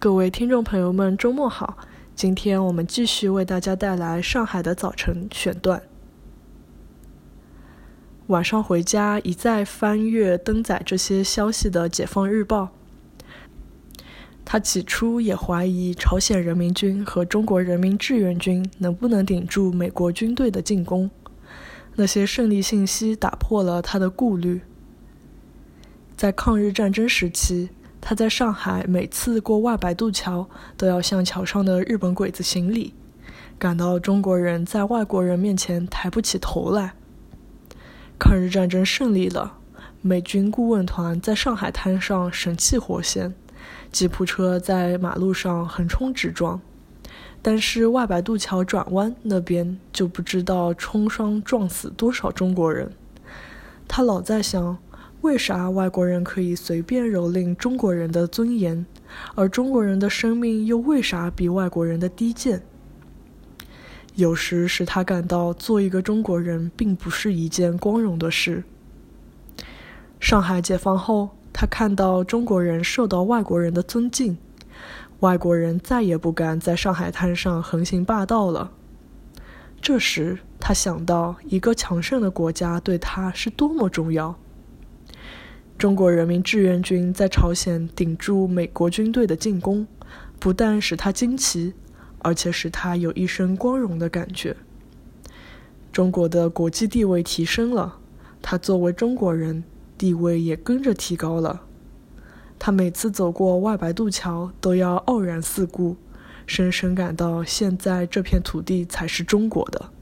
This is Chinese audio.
各位听众朋友们，周末好！今天我们继续为大家带来上海的早晨选段。晚上回家，一再翻阅登载这些消息的《解放日报》。他起初也怀疑朝鲜人民军和中国人民志愿军能不能顶住美国军队的进攻。那些胜利信息打破了他的顾虑。在抗日战争时期。他在上海每次过外白渡桥，都要向桥上的日本鬼子行礼，感到中国人在外国人面前抬不起头来。抗日战争胜利了，美军顾问团在上海滩上神气活现，吉普车在马路上横冲直撞，但是外白渡桥转弯那边就不知道冲伤撞死多少中国人。他老在想。为啥外国人可以随便蹂躏中国人的尊严，而中国人的生命又为啥比外国人的低贱？有时使他感到做一个中国人并不是一件光荣的事。上海解放后，他看到中国人受到外国人的尊敬，外国人再也不敢在上海滩上横行霸道了。这时，他想到一个强盛的国家对他是多么重要。中国人民志愿军在朝鲜顶住美国军队的进攻，不但使他惊奇，而且使他有一身光荣的感觉。中国的国际地位提升了，他作为中国人，地位也跟着提高了。他每次走过外白渡桥，都要傲然四顾，深深感到现在这片土地才是中国的。